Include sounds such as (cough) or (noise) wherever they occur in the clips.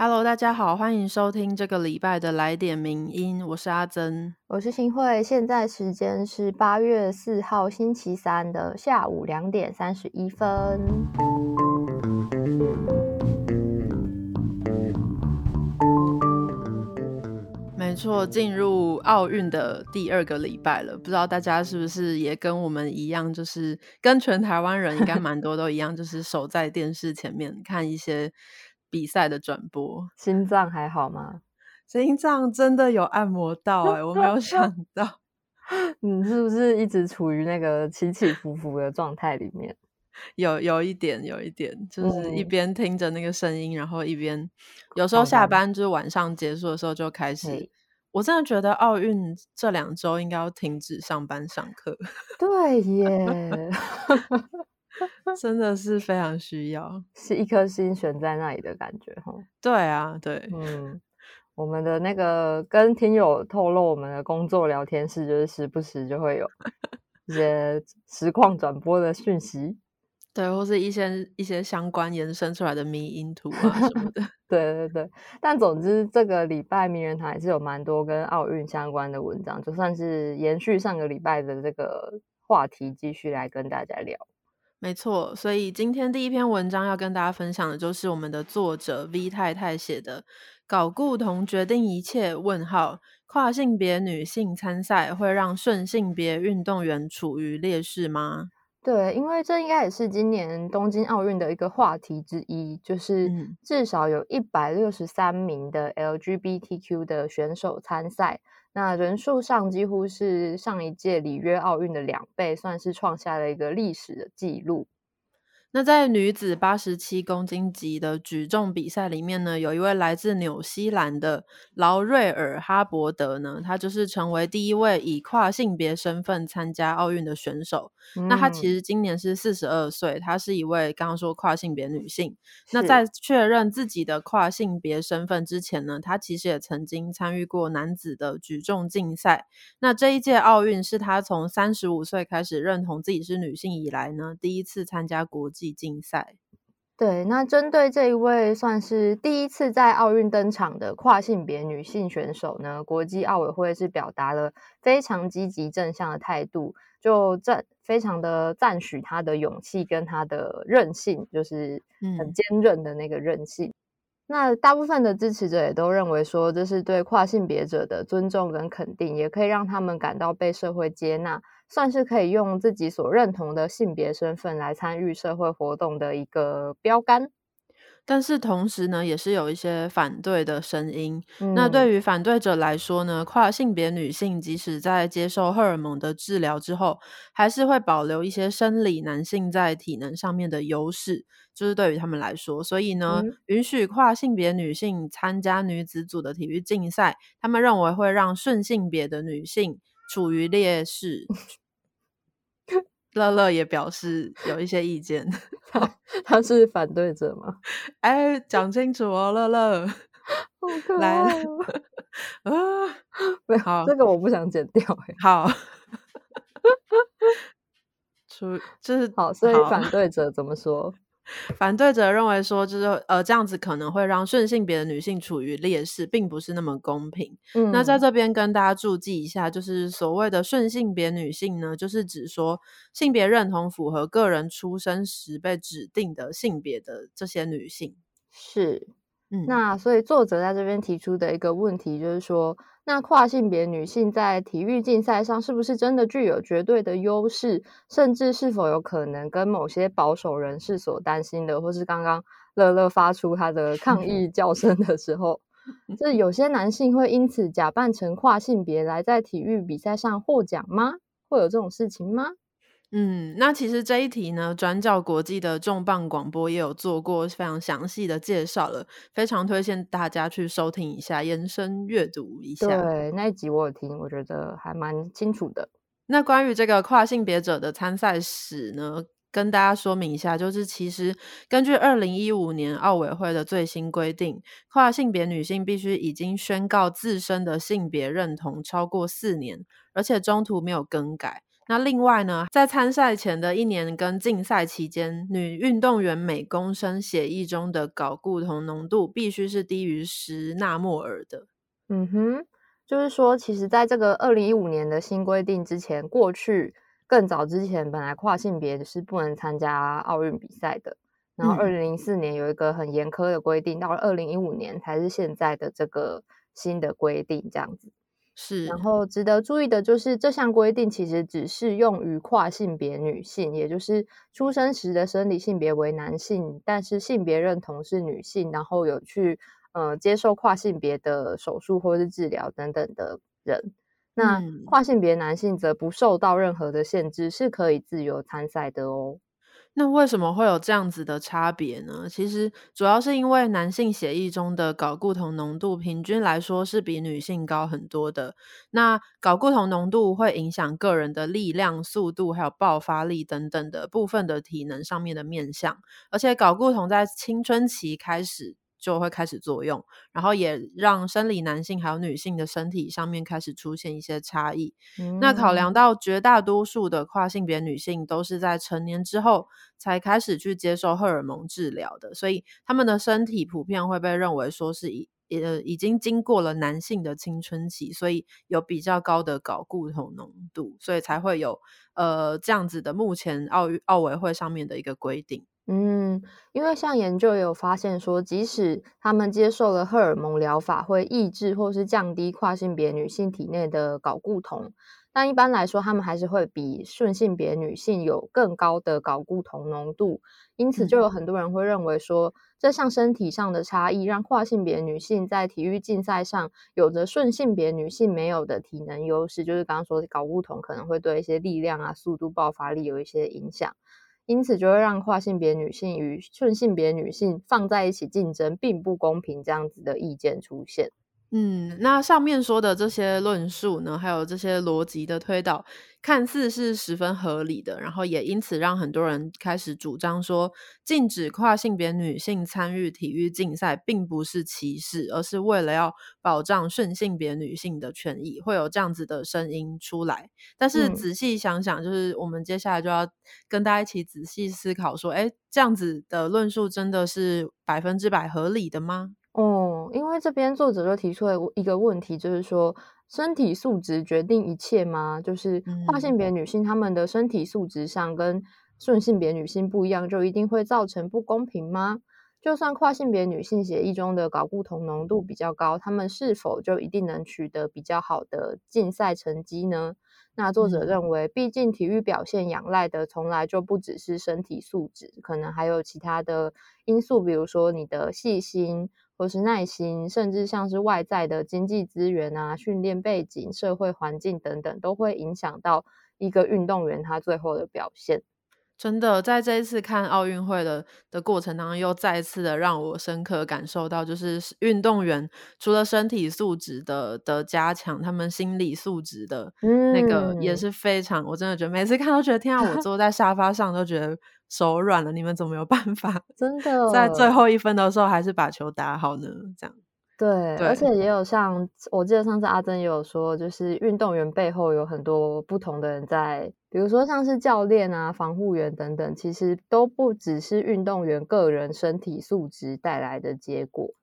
Hello，大家好，欢迎收听这个礼拜的来点名音，我是阿珍，我是新慧，现在时间是八月四号星期三的下午两点三十一分。没错，进入奥运的第二个礼拜了，不知道大家是不是也跟我们一样，就是跟全台湾人应该蛮多都一样，就是守在电视前面看一些。比赛的转播，心脏还好吗？心脏真的有按摩到哎，我没有想 (laughs) 到，你是不是一直处于那个起起伏伏的状态里面？(laughs) 有有一点，有一点，就是一边听着那个声音，然后一边有时候下班就是晚上结束的时候就开始。我真的觉得奥运这两周应该要停止上班上课。对耶。(laughs) 真的是非常需要，是一颗心悬在那里的感觉哈。对啊，对，嗯，我们的那个跟听友透露我们的工作聊天室，就是时不时就会有 (laughs) 一些实况转播的讯息，对，或是一些一些相关延伸出来的迷因图啊什么的。(laughs) 对对对，但总之这个礼拜名人堂还是有蛮多跟奥运相关的文章，就算是延续上个礼拜的这个话题，继续来跟大家聊。没错，所以今天第一篇文章要跟大家分享的就是我们的作者 V 太太写的《搞固同决定一切？问号跨性别女性参赛会让顺性别运动员处于劣势吗？对，因为这应该也是今年东京奥运的一个话题之一，就是至少有一百六十三名的 LGBTQ 的选手参赛。那人数上几乎是上一届里约奥运的两倍，算是创下了一个历史的记录。那在女子八十七公斤级的举重比赛里面呢，有一位来自纽西兰的劳瑞尔哈伯德呢，他就是成为第一位以跨性别身份参加奥运的选手。那他其实今年是四十二岁，他是一位刚刚说跨性别女性。那在确认自己的跨性别身份之前呢，他其实也曾经参与过男子的举重竞赛。那这一届奥运是他从三十五岁开始认同自己是女性以来呢，第一次参加国。竞赛，对，那针对这一位算是第一次在奥运登场的跨性别女性选手呢，国际奥委会是表达了非常积极正向的态度，就赞非常的赞许她的勇气跟她的韧性，就是很坚韧的那个韧性。那大部分的支持者也都认为说，这是对跨性别者的尊重跟肯定，也可以让他们感到被社会接纳。算是可以用自己所认同的性别身份来参与社会活动的一个标杆，但是同时呢，也是有一些反对的声音。那对于反对者来说呢，跨性别女性即使在接受荷尔蒙的治疗之后，还是会保留一些生理男性在体能上面的优势，就是对于他们来说，所以呢，允许跨性别女性参加女子组的体育竞赛，他们认为会让顺性别的女性。处于劣势，乐乐也表示有一些意见。(laughs) 他他是反对者吗？(laughs) 哎，讲清楚哦，乐乐。(laughs) 来啊，好，这个我不想剪掉。好，处就是好，所以反对者怎么说？反对者认为说，就是呃，这样子可能会让顺性别的女性处于劣势，并不是那么公平。嗯，那在这边跟大家注记一下，就是所谓的顺性别女性呢，就是指说性别认同符合个人出生时被指定的性别的这些女性。是，嗯，那所以作者在这边提出的一个问题就是说。那跨性别女性在体育竞赛上是不是真的具有绝对的优势？甚至是否有可能跟某些保守人士所担心的，或是刚刚乐乐发出他的 (laughs) 抗议叫声的时候，(laughs) 这有些男性会因此假扮成跨性别来在体育比赛上获奖吗？会有这种事情吗？嗯，那其实这一题呢，转角国际的重磅广播也有做过非常详细的介绍了，非常推荐大家去收听一下，延伸阅读一下。对，那一集我有听，我觉得还蛮清楚的。那关于这个跨性别者的参赛史呢，跟大家说明一下，就是其实根据二零一五年奥委会的最新规定，跨性别女性必须已经宣告自身的性别认同超过四年，而且中途没有更改。那另外呢，在参赛前的一年跟竞赛期间，女运动员每公升血液中的睾固酮浓度必须是低于十纳莫尔的。嗯哼，就是说，其实在这个二零一五年的新规定之前，过去更早之前，本来跨性别是不能参加奥运比赛的。然后二零零四年有一个很严苛的规定，到了二零一五年才是现在的这个新的规定，这样子。是，然后值得注意的就是，这项规定其实只适用于跨性别女性，也就是出生时的生理性别为男性，但是性别认同是女性，然后有去呃接受跨性别的手术或是治疗等等的人。那跨性别男性则不受到任何的限制，是可以自由参赛的哦。那为什么会有这样子的差别呢？其实主要是因为男性血液中的睾固酮浓度平均来说是比女性高很多的。那睾固酮浓度会影响个人的力量、速度，还有爆发力等等的部分的体能上面的面向。而且睾固酮在青春期开始。就会开始作用，然后也让生理男性还有女性的身体上面开始出现一些差异。那考量到绝大多数的跨性别女性都是在成年之后才开始去接受荷尔蒙治疗的，所以他们的身体普遍会被认为说是已呃已经经过了男性的青春期，所以有比较高的睾固酮浓度，所以才会有呃这样子的目前奥运奥委会上面的一个规定。嗯，因为像研究也有发现说，即使他们接受了荷尔蒙疗法，会抑制或是降低跨性别女性体内的睾固酮，但一般来说，他们还是会比顺性别女性有更高的睾固酮浓度。因此，就有很多人会认为说，这项身体上的差异，让跨性别女性在体育竞赛上有着顺性别女性没有的体能优势，就是刚刚说睾固酮可能会对一些力量啊、速度、爆发力有一些影响。因此，就会让跨性别女性与顺性别女性放在一起竞争，并不公平这样子的意见出现。嗯，那上面说的这些论述呢，还有这些逻辑的推导，看似是十分合理的，然后也因此让很多人开始主张说，禁止跨性别女性参与体育竞赛，并不是歧视，而是为了要保障顺性别女性的权益，会有这样子的声音出来。但是仔细想想，就是我们接下来就要跟大家一起仔细思考说，哎，这样子的论述真的是百分之百合理的吗？哦，因为这边作者就提出了一个问题，就是说身体素质决定一切吗？就是跨性别女性她们的身体素质上跟顺性别女性不一样，就一定会造成不公平吗？就算跨性别女性血液中的睾固酮浓度比较高，她们是否就一定能取得比较好的竞赛成绩呢？那作者认为，毕竟体育表现仰赖的从来就不只是身体素质，可能还有其他的因素，比如说你的细心。或是耐心，甚至像是外在的经济资源啊、训练背景、社会环境等等，都会影响到一个运动员他最后的表现。真的，在这一次看奥运会的的过程当中，又再次的让我深刻感受到，就是运动员除了身体素质的的加强，他们心理素质的那个也是非常。我真的觉得每次看都觉得，天啊！我坐在沙发上都觉得手软了。你们怎么有办法？真的，在最后一分的时候，还是把球打好呢？这样。对，而且也有像我记得上次阿珍也有说，就是运动员背后有很多不同的人在，比如说像是教练啊、防护员等等，其实都不只是运动员个人身体素质带来的结果。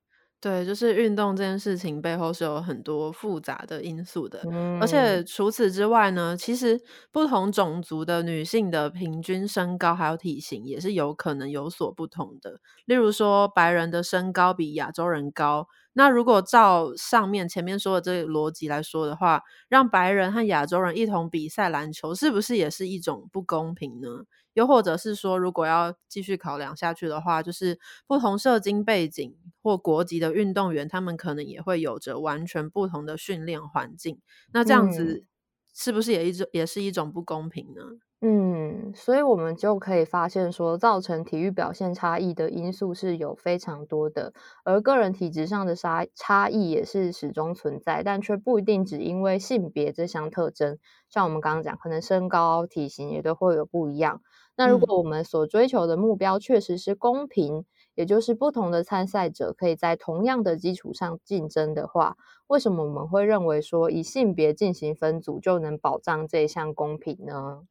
对，就是运动这件事情背后是有很多复杂的因素的，而且除此之外呢，其实不同种族的女性的平均身高还有体型也是有可能有所不同的。例如说，白人的身高比亚洲人高。那如果照上面前面说的这个逻辑来说的话，让白人和亚洲人一同比赛篮球，是不是也是一种不公平呢？又或者是说，如果要继续考量下去的话，就是不同社经背景或国籍的运动员，他们可能也会有着完全不同的训练环境。那这样子是不是也一种也是一种不公平呢？嗯，所以我们就可以发现说，造成体育表现差异的因素是有非常多的，而个人体质上的差差异也是始终存在，但却不一定只因为性别这项特征。像我们刚刚讲，可能身高、体型也都会有不一样。那如果我们所追求的目标确实是公平，也就是不同的参赛者可以在同样的基础上竞争的话，为什么我们会认为说以性别进行分组就能保障这一项公平呢？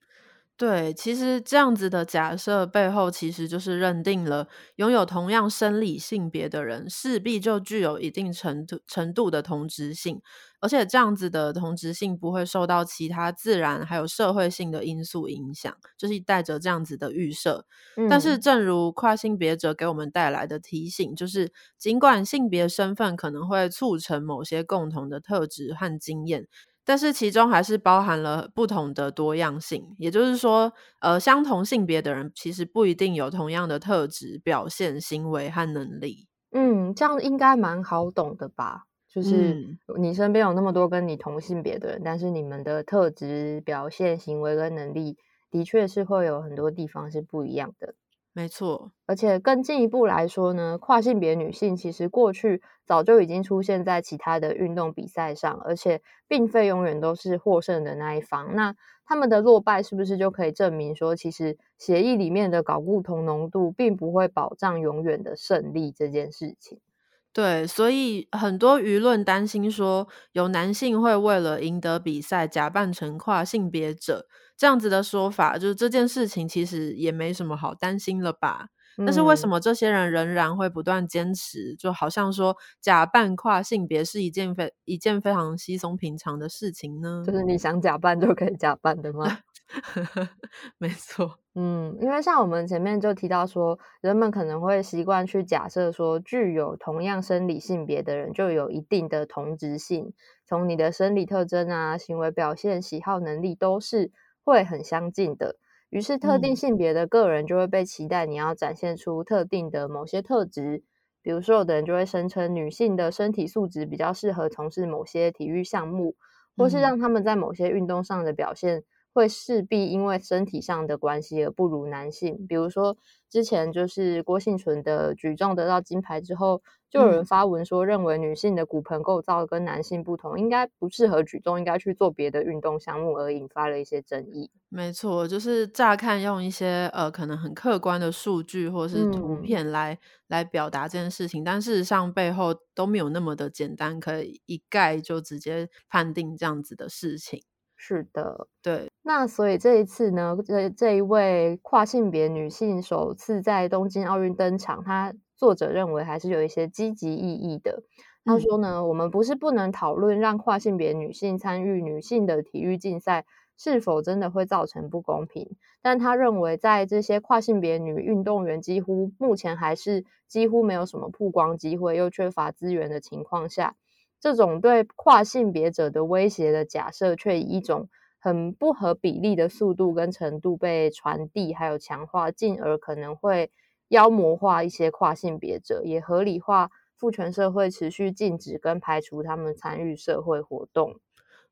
对，其实这样子的假设背后，其实就是认定了拥有同样生理性别的人，势必就具有一定程度程度的同质性，而且这样子的同质性不会受到其他自然还有社会性的因素影响，就是带着这样子的预设。但是，正如跨性别者给我们带来的提醒，就是尽管性别身份可能会促成某些共同的特质和经验。但是其中还是包含了不同的多样性，也就是说，呃，相同性别的人其实不一定有同样的特质、表现、行为和能力。嗯，这样应该蛮好懂的吧？就是你身边有那么多跟你同性别的人，但是你们的特质、表现、行为跟能力，的确是会有很多地方是不一样的。没错，而且更进一步来说呢，跨性别女性其实过去早就已经出现在其他的运动比赛上，而且并非永远都是获胜的那一方。那他们的落败是不是就可以证明说，其实协议里面的睾固酮浓度并不会保障永远的胜利这件事情？对，所以很多舆论担心说，有男性会为了赢得比赛假扮成跨性别者，这样子的说法，就是这件事情其实也没什么好担心了吧？但是为什么这些人仍然会不断坚持，就好像说假扮跨性别是一件非一件非常稀松平常的事情呢？就是你想假扮就可以假扮的吗？(laughs) 没错，嗯，因为像我们前面就提到说，人们可能会习惯去假设说，具有同样生理性别的人就有一定的同质性，从你的生理特征啊、行为表现、喜好、能力都是会很相近的。于是，特定性别的个人就会被期待你要展现出特定的某些特质，比如说，有的人就会声称女性的身体素质比较适合从事某些体育项目，或是让他们在某些运动上的表现。会势必因为身体上的关系而不如男性，比如说之前就是郭幸存的举重得到金牌之后，就有人发文说认为女性的骨盆构造跟男性不同，应该不适合举重，应该去做别的运动项目，而引发了一些争议。没错，就是乍看用一些呃可能很客观的数据或是图片来来表达这件事情，但事实上背后都没有那么的简单，可以一概就直接判定这样子的事情。是的，对。那所以这一次呢，这这一位跨性别女性首次在东京奥运登场，她作者认为还是有一些积极意义的。他说呢，我们不是不能讨论让跨性别女性参与女性的体育竞赛是否真的会造成不公平，但他认为在这些跨性别女运动员几乎目前还是几乎没有什么曝光机会，又缺乏资源的情况下。这种对跨性别者的威胁的假设，却以一种很不合比例的速度跟程度被传递，还有强化，进而可能会妖魔化一些跨性别者，也合理化父权社会持续禁止跟排除他们参与社会活动。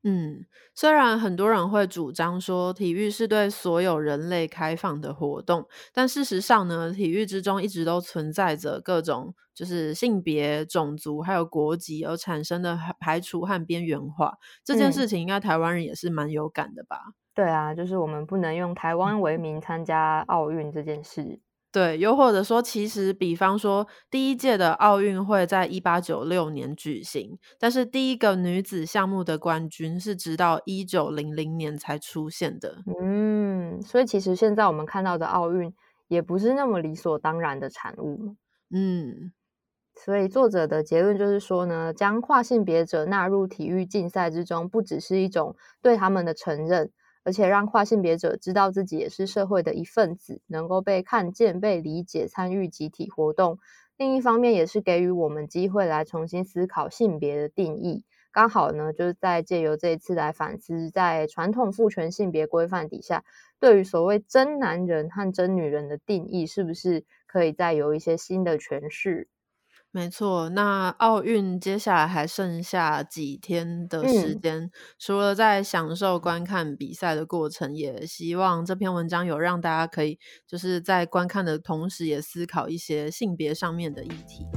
嗯，虽然很多人会主张说体育是对所有人类开放的活动，但事实上呢，体育之中一直都存在着各种就是性别、种族还有国籍而产生的排除和边缘化。这件事情应该台湾人也是蛮有感的吧？对啊，就是我们不能用台湾为名参加奥运这件事。对，又或者说，其实比方说，第一届的奥运会在一八九六年举行，但是第一个女子项目的冠军是直到一九零零年才出现的。嗯，所以其实现在我们看到的奥运也不是那么理所当然的产物。嗯，所以作者的结论就是说呢，将跨性别者纳入体育竞赛之中，不只是一种对他们的承认。而且让跨性别者知道自己也是社会的一份子，能够被看见、被理解、参与集体活动。另一方面，也是给予我们机会来重新思考性别的定义。刚好呢，就是在借由这一次来反思，在传统父权性别规范底下，对于所谓真男人和真女人的定义，是不是可以再有一些新的诠释？没错，那奥运接下来还剩下几天的时间，除了在享受观看比赛的过程，也希望这篇文章有让大家可以就是在观看的同时，也思考一些性别上面的议题。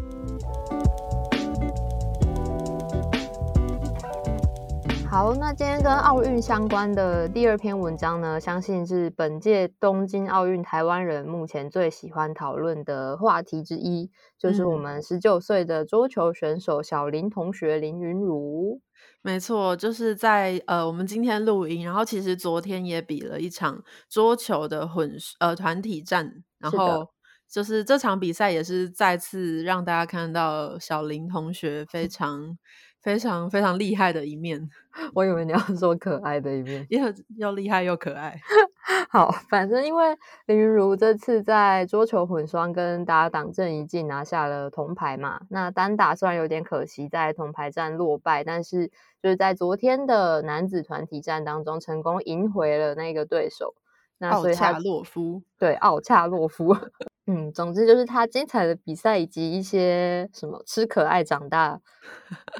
好，那今天跟奥运相关的第二篇文章呢，相信是本届东京奥运台湾人目前最喜欢讨论的话题之一，就是我们十九岁的桌球选手小林同学林云如。没错，就是在呃，我们今天录音，然后其实昨天也比了一场桌球的混呃团体战，然后就是这场比赛也是再次让大家看到小林同学非常非常非常厉害的一面。(laughs) 我以为你要说可爱的一面，又又厉害又可爱。(laughs) 好，反正因为林云如这次在桌球混双跟搭档郑怡静拿下了铜牌嘛，那单打虽然有点可惜在铜牌战落败，但是就是在昨天的男子团体战当中成功赢回了那个对手。奥恰洛夫，对，奥恰洛夫。(laughs) 嗯，总之就是他精彩的比赛以及一些什么吃可爱长大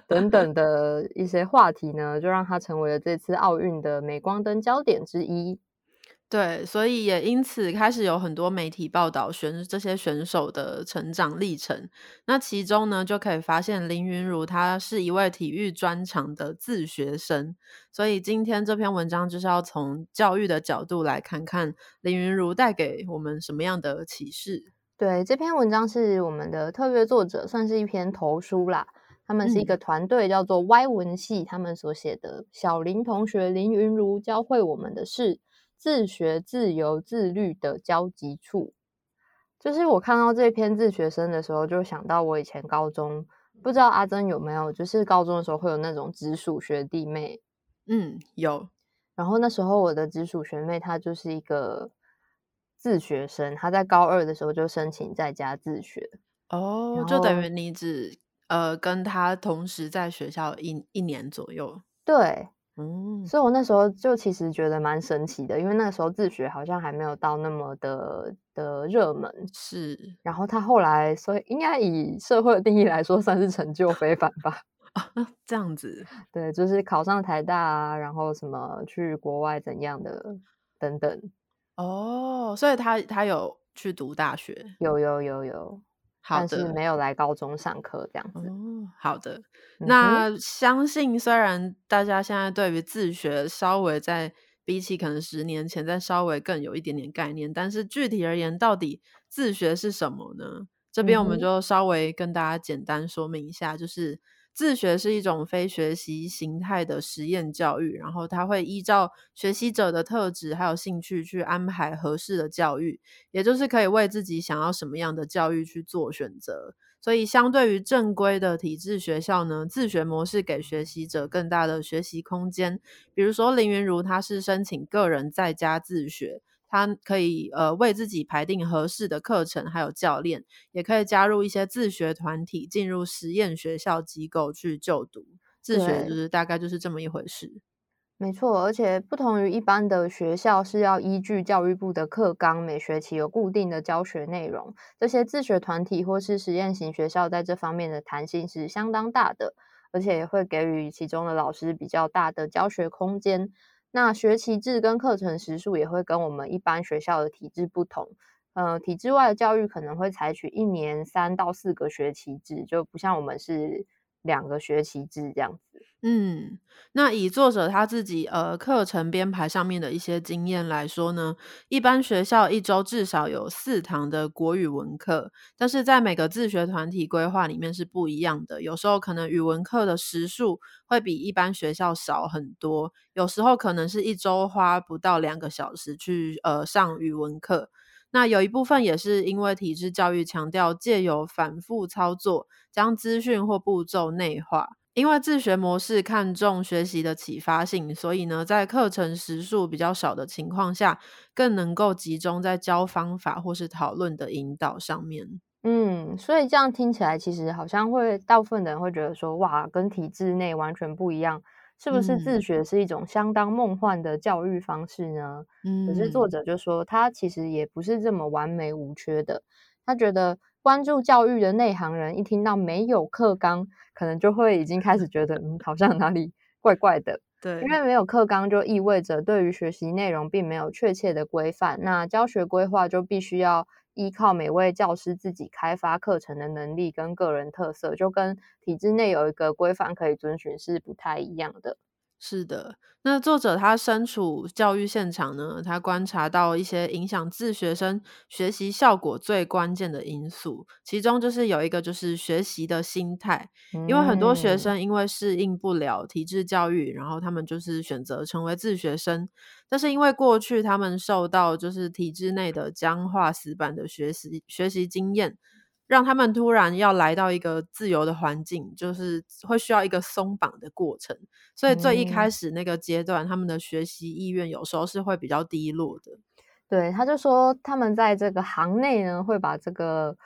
等等的一些话题呢，就让他成为了这次奥运的镁光灯焦点之一。对，所以也因此开始有很多媒体报道选这些选手的成长历程。那其中呢，就可以发现林云如她是一位体育专长的自学生。所以今天这篇文章就是要从教育的角度来看看林云如带给我们什么样的启示。对，这篇文章是我们的特约作者，算是一篇投书啦。他们是一个团队，叫做歪文系，他们所写的《小林同学林云如教会我们的事》。自学、自由、自律的交集处，就是我看到这篇自学生的时候，就想到我以前高中，不知道阿珍有没有，就是高中的时候会有那种直属学弟妹，嗯，有。然后那时候我的直属学妹她就是一个自学生，她在高二的时候就申请在家自学，哦，就等于你只呃跟她同时在学校一一年左右，对。嗯，所以我那时候就其实觉得蛮神奇的，因为那时候自学好像还没有到那么的的热门。是，然后他后来，所以应该以社会的定义来说，算是成就非凡吧。(laughs) 啊，这样子，对，就是考上台大啊，然后什么去国外怎样的等等。哦，所以他他有去读大学？有有有有。但是没有来高中上课这样子。哦，好的。那相信虽然大家现在对于自学稍微在比起可能十年前再稍微更有一点点概念，但是具体而言，到底自学是什么呢？这边我们就稍微跟大家简单说明一下，就是。自学是一种非学习形态的实验教育，然后它会依照学习者的特质还有兴趣去安排合适的教育，也就是可以为自己想要什么样的教育去做选择。所以，相对于正规的体制学校呢，自学模式给学习者更大的学习空间。比如说林云如，他是申请个人在家自学。他可以呃为自己排定合适的课程，还有教练，也可以加入一些自学团体，进入实验学校机构去就读。自学就是大概就是这么一回事。没错，而且不同于一般的学校是要依据教育部的课纲，每学期有固定的教学内容。这些自学团体或是实验型学校在这方面的弹性是相当大的，而且也会给予其中的老师比较大的教学空间。那学期制跟课程时数也会跟我们一般学校的体制不同，呃，体制外的教育可能会采取一年三到四个学期制，就不像我们是。两个学期制这样子，嗯，那以作者他自己呃课程编排上面的一些经验来说呢，一般学校一周至少有四堂的国语文课，但是在每个自学团体规划里面是不一样的，有时候可能语文课的时数会比一般学校少很多，有时候可能是一周花不到两个小时去呃上语文课。那有一部分也是因为体制教育强调借由反复操作，将资讯或步骤内化。因为自学模式看重学习的启发性，所以呢，在课程时数比较少的情况下，更能够集中在教方法或是讨论的引导上面。嗯，所以这样听起来，其实好像会大部分的人会觉得说，哇，跟体制内完全不一样。是不是自学是一种相当梦幻的教育方式呢？嗯，可是作者就说他其实也不是这么完美无缺的。他觉得关注教育的内行人一听到没有课纲，可能就会已经开始觉得嗯，好像哪里怪怪的。对，因为没有课纲就意味着对于学习内容并没有确切的规范，那教学规划就必须要。依靠每位教师自己开发课程的能力跟个人特色，就跟体制内有一个规范可以遵循是不太一样的。是的。那作者他身处教育现场呢，他观察到一些影响自学生学习效果最关键的因素，其中就是有一个就是学习的心态，因为很多学生因为适应不了体制教育，然后他们就是选择成为自学生，但是因为过去他们受到就是体制内的僵化死板的学习学习经验。让他们突然要来到一个自由的环境，就是会需要一个松绑的过程。所以最一开始那个阶段，他们的学习意愿有时候是会比较低落的。对，他就说他们在这个行内呢，会把这个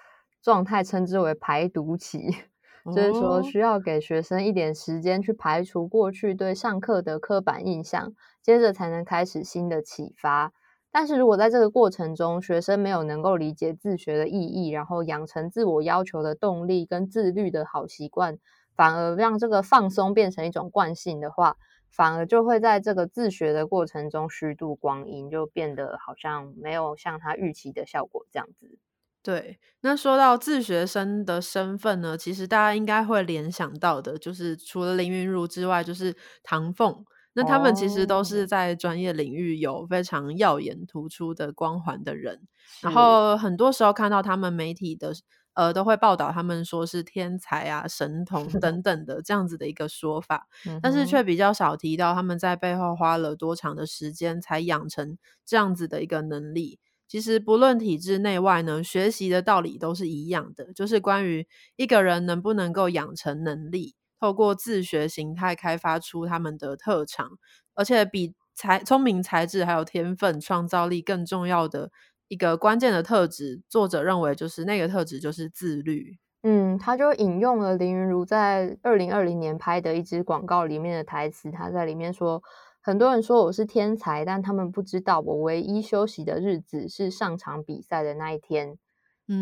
状态称之为排毒期，(laughs) 就是说需要给学生一点时间去排除过去对上课的刻板印象，接着才能开始新的启发。但是如果在这个过程中，学生没有能够理解自学的意义，然后养成自我要求的动力跟自律的好习惯，反而让这个放松变成一种惯性的话，反而就会在这个自学的过程中虚度光阴，就变得好像没有像他预期的效果这样子。对，那说到自学生的身份呢，其实大家应该会联想到的，就是除了林云如之外，就是唐凤。那他们其实都是在专业领域有非常耀眼突出的光环的人，然后很多时候看到他们媒体的呃都会报道他们说是天才啊、神童 (laughs) 等等的这样子的一个说法，但是却比较少提到他们在背后花了多长的时间才养成这样子的一个能力。其实不论体制内外呢，学习的道理都是一样的，就是关于一个人能不能够养成能力。透过自学形态开发出他们的特长，而且比才聪明才智还有天分、创造力更重要的一个关键的特质，作者认为就是那个特质就是自律。嗯，他就引用了林云如在二零二零年拍的一支广告里面的台词，他在里面说：“很多人说我是天才，但他们不知道我唯一休息的日子是上场比赛的那一天。”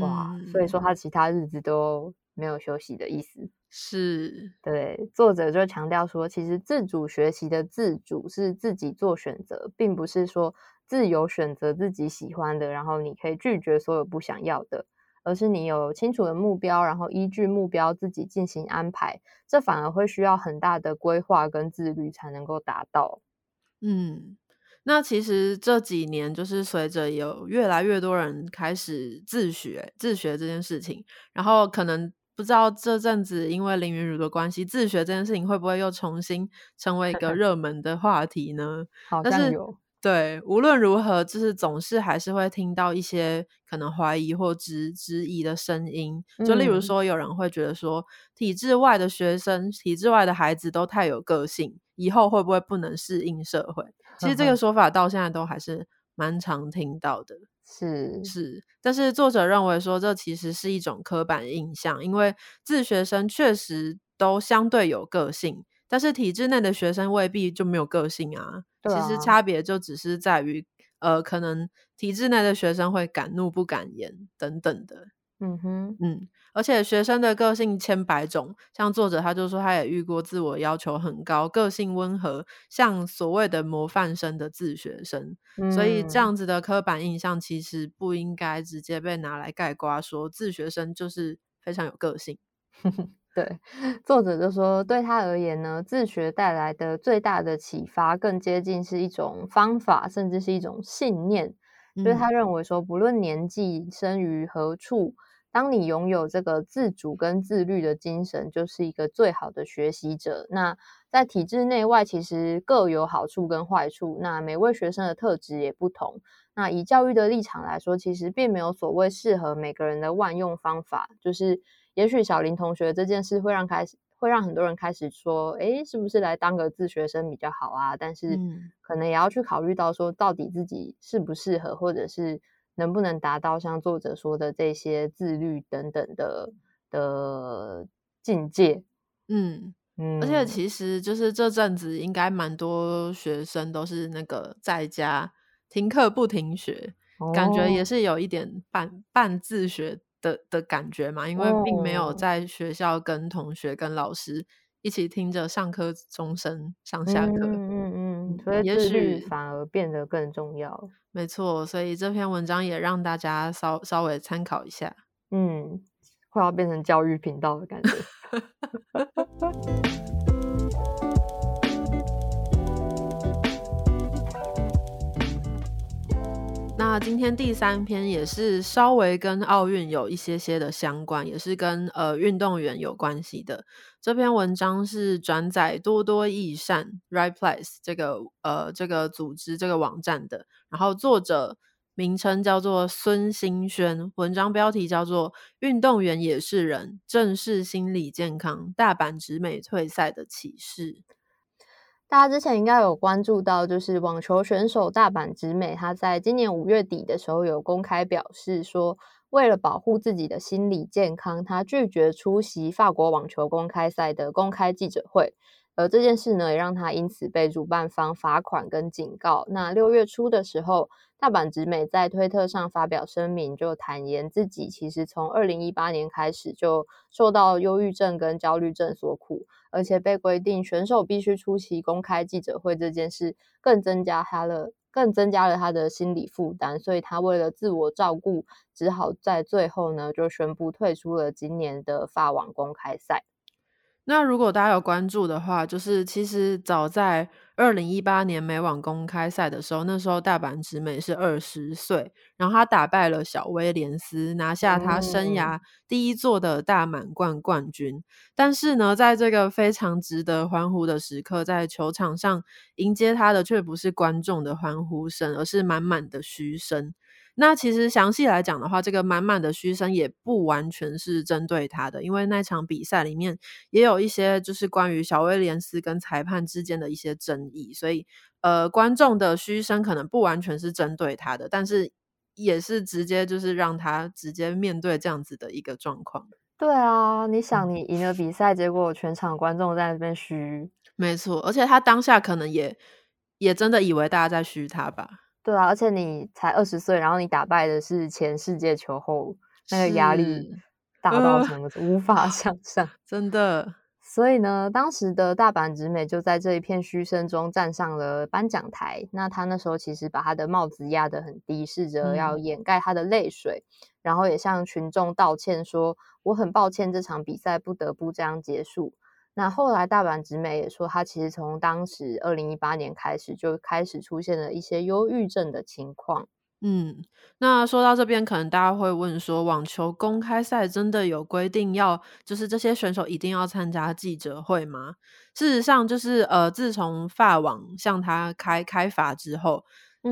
哇，所以说他其他日子都没有休息的意思。是对作者就强调说，其实自主学习的自主是自己做选择，并不是说自由选择自己喜欢的，然后你可以拒绝所有不想要的，而是你有清楚的目标，然后依据目标自己进行安排，这反而会需要很大的规划跟自律才能够达到。嗯，那其实这几年就是随着有越来越多人开始自学自学这件事情，然后可能。不知道这阵子因为林云儒的关系，自学这件事情会不会又重新成为一个 (laughs) 热门的话题呢？好像有。对，无论如何，就是总是还是会听到一些可能怀疑或质质疑的声音。就例如说，有人会觉得说，体制外的学生、体制外的孩子都太有个性，以后会不会不能适应社会？其实这个 (laughs) 说法到现在都还是蛮常听到的。是是，但是作者认为说，这其实是一种刻板印象，因为自学生确实都相对有个性，但是体制内的学生未必就没有个性啊。其实差别就只是在于，呃，可能体制内的学生会敢怒不敢言等等的。嗯哼，嗯，而且学生的个性千百种，像作者他就说，他也遇过自我要求很高、个性温和，像所谓的模范生的自学生，所以这样子的刻板印象其实不应该直接被拿来盖瓜，说自学生就是非常有个性。(laughs) 对，作者就说，对他而言呢，自学带来的最大的启发，更接近是一种方法，甚至是一种信念，就是他认为说，不论年纪生于何处。当你拥有这个自主跟自律的精神，就是一个最好的学习者。那在体制内外，其实各有好处跟坏处。那每位学生的特质也不同。那以教育的立场来说，其实并没有所谓适合每个人的万用方法。就是也许小林同学这件事会让开始会让很多人开始说，诶，是不是来当个自学生比较好啊？但是可能也要去考虑到说，到底自己适不适合，或者是。能不能达到像作者说的这些自律等等的的境界？嗯嗯，而且其实就是这阵子应该蛮多学生都是那个在家停课不停学，感觉也是有一点半半自学的的感觉嘛，因为并没有在学校跟同学跟老师一起听着上课钟声上下课。嗯嗯嗯，所以也许反而变得更重要。没错，所以这篇文章也让大家稍稍微参考一下。嗯，快要变成教育频道的感觉。(laughs) 今天第三篇也是稍微跟奥运有一些些的相关，也是跟呃运动员有关系的。这篇文章是转载多多益善 Right Place 这个呃这个组织这个网站的，然后作者名称叫做孙兴轩，文章标题叫做《运动员也是人，正视心理健康，大阪直美退赛的启示》。大家之前应该有关注到，就是网球选手大阪直美，他在今年五月底的时候有公开表示说，为了保护自己的心理健康，他拒绝出席法国网球公开赛的公开记者会。而这件事呢，也让他因此被主办方罚款跟警告。那六月初的时候，大阪直美在推特上发表声明，就坦言自己其实从二零一八年开始就受到忧郁症跟焦虑症所苦。而且被规定选手必须出席公开记者会这件事，更增加他的更增加了他的心理负担，所以他为了自我照顾，只好在最后呢就宣布退出了今年的法网公开赛。那如果大家有关注的话，就是其实早在二零一八年美网公开赛的时候，那时候大阪直美是二十岁，然后他打败了小威廉斯，拿下他生涯第一座的大满贯冠军。但是呢，在这个非常值得欢呼的时刻，在球场上迎接他的却不是观众的欢呼声，而是满满的嘘声。那其实详细来讲的话，这个满满的嘘声也不完全是针对他的，因为那场比赛里面也有一些就是关于小威廉斯跟裁判之间的一些争议，所以呃，观众的嘘声可能不完全是针对他的，但是也是直接就是让他直接面对这样子的一个状况。对啊，你想你赢了比赛，结果全场观众在那边嘘，没错，而且他当下可能也也真的以为大家在嘘他吧。对啊，而且你才二十岁，然后你打败的是前世界球后，那个压力大到什么无法 (laughs) 想象，真的。所以呢，当时的大阪直美就在这一片嘘声中站上了颁奖台。那他那时候其实把他的帽子压得很低，试着要掩盖他的泪水，然后也向群众道歉说：“我很抱歉，这场比赛不得不这样结束。”那后来，大阪直美也说，他其实从当时二零一八年开始就开始出现了一些忧郁症的情况。嗯，那说到这边，可能大家会问说，网球公开赛真的有规定要，就是这些选手一定要参加记者会吗？事实上，就是呃，自从法网向他开开罚之后。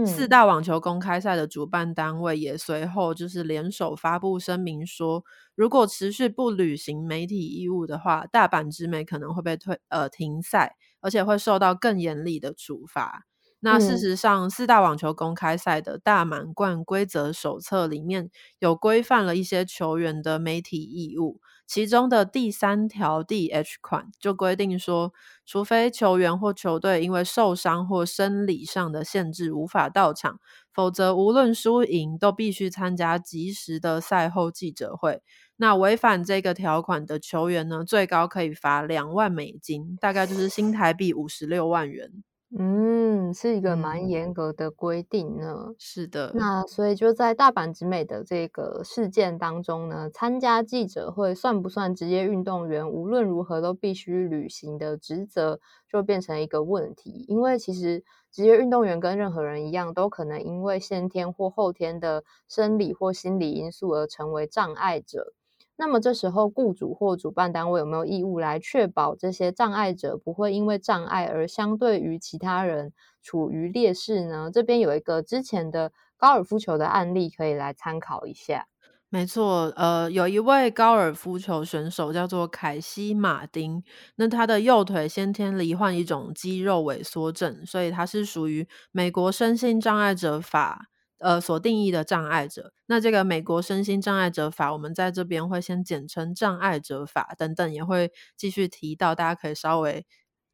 四大网球公开赛的主办单位也随后就是联手发布声明说，如果持续不履行媒体义务的话，大阪直美可能会被退呃停赛，而且会受到更严厉的处罚。那事实上，四大网球公开赛的大满贯规则手册里面有规范了一些球员的媒体义务。其中的第三条第 H 款就规定说，除非球员或球队因为受伤或生理上的限制无法到场，否则无论输赢都必须参加及时的赛后记者会。那违反这个条款的球员呢，最高可以罚两万美金，大概就是新台币五十六万元。嗯，是一个蛮严格的规定呢。是的，那所以就在大阪直美的这个事件当中呢，参加记者会算不算职业运动员？无论如何都必须履行的职责，就变成一个问题。因为其实职业运动员跟任何人一样，都可能因为先天或后天的生理或心理因素而成为障碍者。那么这时候，雇主或主办单位有没有义务来确保这些障碍者不会因为障碍而相对于其他人处于劣势呢？这边有一个之前的高尔夫球的案例可以来参考一下。没错，呃，有一位高尔夫球选手叫做凯西·马丁，那他的右腿先天罹患一种肌肉萎缩症，所以他是属于美国身心障碍者法。呃，所定义的障碍者，那这个美国身心障碍者法，我们在这边会先简称障碍者法，等等也会继续提到，大家可以稍微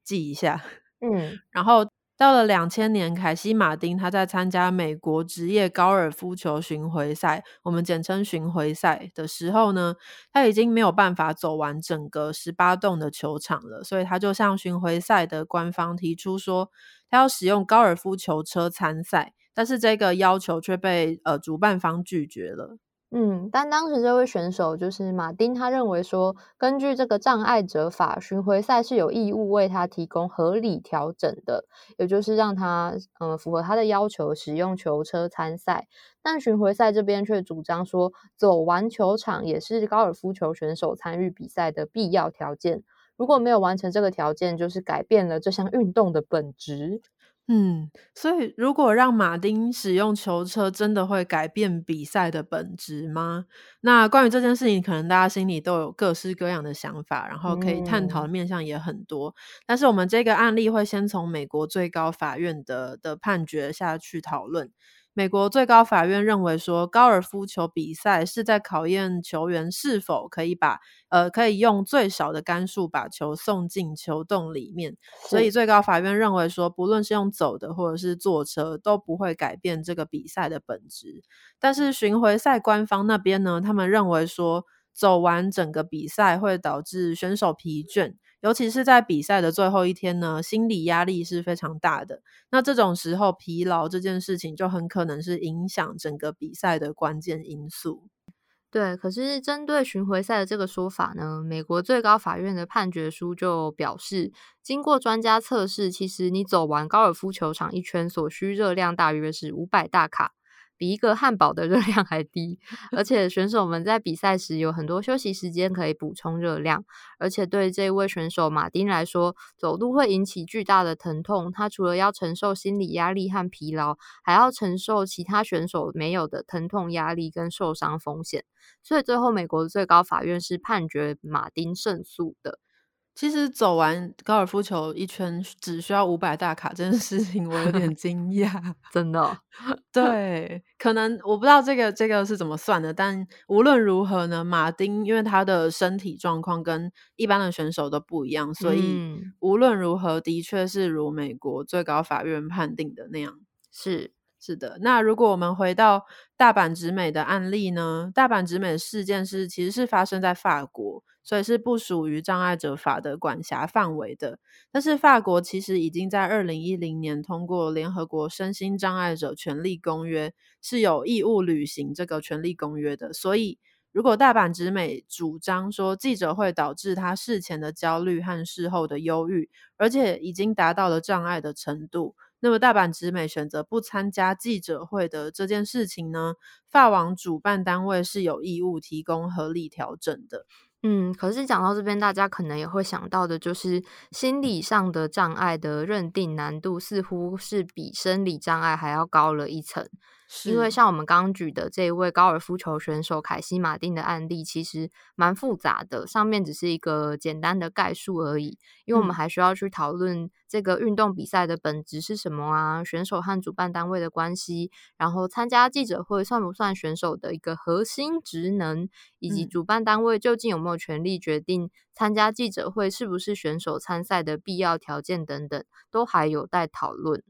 记一下。嗯，(laughs) 然后到了两千年，凯西马丁他在参加美国职业高尔夫球巡回赛，我们简称巡回赛的时候呢，他已经没有办法走完整个十八洞的球场了，所以他就向巡回赛的官方提出说，他要使用高尔夫球车参赛。但是这个要求却被呃主办方拒绝了。嗯，但当时这位选手就是马丁，他认为说，根据这个障碍者法，巡回赛是有义务为他提供合理调整的，也就是让他嗯符合他的要求使用球车参赛。但巡回赛这边却主张说，走完球场也是高尔夫球选手参与比赛的必要条件。如果没有完成这个条件，就是改变了这项运动的本质。嗯，所以如果让马丁使用球车，真的会改变比赛的本质吗？那关于这件事情，可能大家心里都有各式各样的想法，然后可以探讨的面向也很多。但是我们这个案例会先从美国最高法院的的判决下去讨论。美国最高法院认为说，高尔夫球比赛是在考验球员是否可以把呃可以用最少的杆数把球送进球洞里面。所以最高法院认为说，不论是用走的或者是坐车，都不会改变这个比赛的本质。但是巡回赛官方那边呢，他们认为说，走完整个比赛会导致选手疲倦。尤其是在比赛的最后一天呢，心理压力是非常大的。那这种时候，疲劳这件事情就很可能是影响整个比赛的关键因素。对，可是针对巡回赛的这个说法呢，美国最高法院的判决书就表示，经过专家测试，其实你走完高尔夫球场一圈所需热量大约是五百大卡。比一个汉堡的热量还低，而且选手们在比赛时有很多休息时间可以补充热量。而且对这位选手马丁来说，走路会引起巨大的疼痛，他除了要承受心理压力和疲劳，还要承受其他选手没有的疼痛压力跟受伤风险。所以最后，美国最高法院是判决马丁胜诉的。其实走完高尔夫球一圈只需要五百大卡这件事情，我有点 (laughs) 惊讶，(laughs) 真的。(laughs) 对，可能我不知道这个这个是怎么算的，但无论如何呢，马丁因为他的身体状况跟一般的选手都不一样，所以无论如何，的确是如美国最高法院判定的那样。是是的。那如果我们回到大阪直美的案例呢？大阪直美事件是其实是发生在法国。所以是不属于障碍者法的管辖范围的。但是法国其实已经在二零一零年通过联合国身心障碍者权利公约，是有义务履行这个权利公约的。所以，如果大阪直美主张说记者会导致他事前的焦虑和事后的忧郁，而且已经达到了障碍的程度，那么大阪直美选择不参加记者会的这件事情呢？法网主办单位是有义务提供合理调整的。嗯，可是讲到这边，大家可能也会想到的，就是心理上的障碍的认定难度，似乎是比生理障碍还要高了一层。因为像我们刚举的这一位高尔夫球选手凯西马丁的案例，其实蛮复杂的。上面只是一个简单的概述而已，因为我们还需要去讨论这个运动比赛的本质是什么啊，选手和主办单位的关系，然后参加记者会算不算选手的一个核心职能，以及主办单位究竟有没有权利决定参加记者会是不是选手参赛的必要条件等等，都还有待讨论。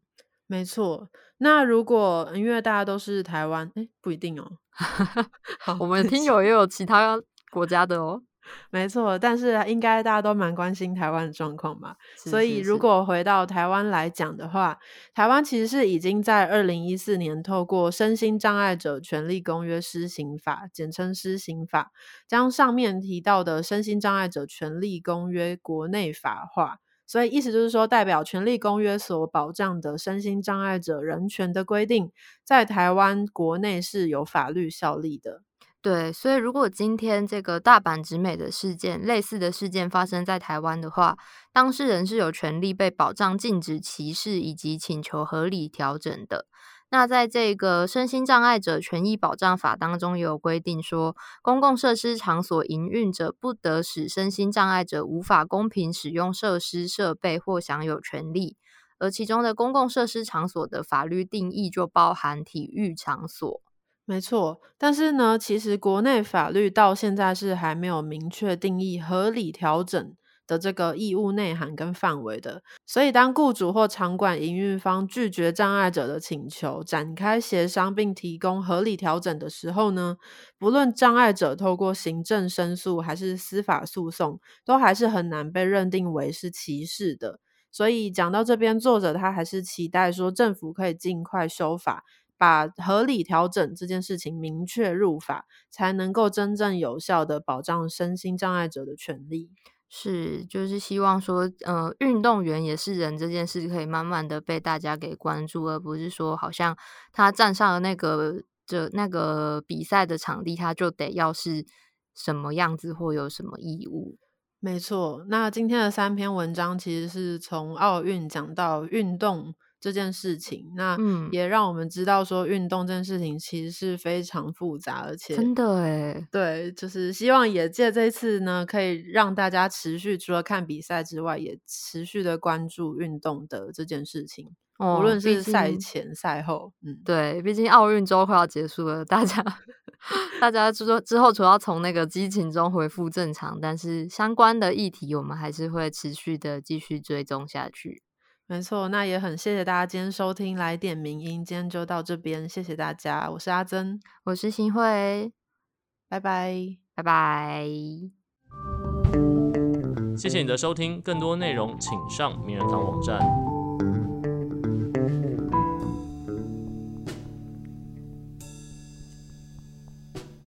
没错，那如果因为大家都是台湾，哎，不一定哦。(laughs) 好，我们听友也有其他国家的哦。(laughs) 没错，但是应该大家都蛮关心台湾的状况吧？所以如果回到台湾来讲的话，台湾其实是已经在二零一四年透过《身心障碍者权利公约施行法》，简称施行法，将上面提到的《身心障碍者权利公约》国内法化。所以意思就是说，代表权利公约所保障的身心障碍者人权的规定，在台湾国内是有法律效力的。对，所以如果今天这个大阪直美的事件，类似的事件发生在台湾的话，当事人是有权利被保障禁止歧视以及请求合理调整的。那在这个身心障碍者权益保障法当中，也有规定说，公共设施场所营运者不得使身心障碍者无法公平使用设施设备或享有权利。而其中的公共设施场所的法律定义就包含体育场所。没错，但是呢，其实国内法律到现在是还没有明确定义合理调整。的这个义务内涵跟范围的，所以当雇主或场馆营运方拒绝障碍者的请求，展开协商并提供合理调整的时候呢，不论障碍者透过行政申诉还是司法诉讼，都还是很难被认定为是歧视的。所以讲到这边，作者他还是期待说政府可以尽快修法。把合理调整这件事情明确入法，才能够真正有效的保障身心障碍者的权利。是，就是希望说，呃，运动员也是人这件事，可以慢慢的被大家给关注，而不是说，好像他站上了那个这那个比赛的场地，他就得要是什么样子或有什么义务。没错，那今天的三篇文章其实是从奥运讲到运动。这件事情，那也让我们知道说，运动这件事情其实是非常复杂，而且真的哎，对，就是希望也借这次呢，可以让大家持续除了看比赛之外，也持续的关注运动的这件事情，无论是赛前赛后，嗯，对，毕竟奥运周快要结束了，大家 (laughs) 大家之之后，除了从那个激情中恢复正常，但是相关的议题，我们还是会持续的继续追踪下去。没错，那也很谢谢大家今天收听来点名音，今天就到这边，谢谢大家，我是阿珍，我是新慧，拜拜，拜拜，谢谢你的收听，更多内容请上名人堂网站。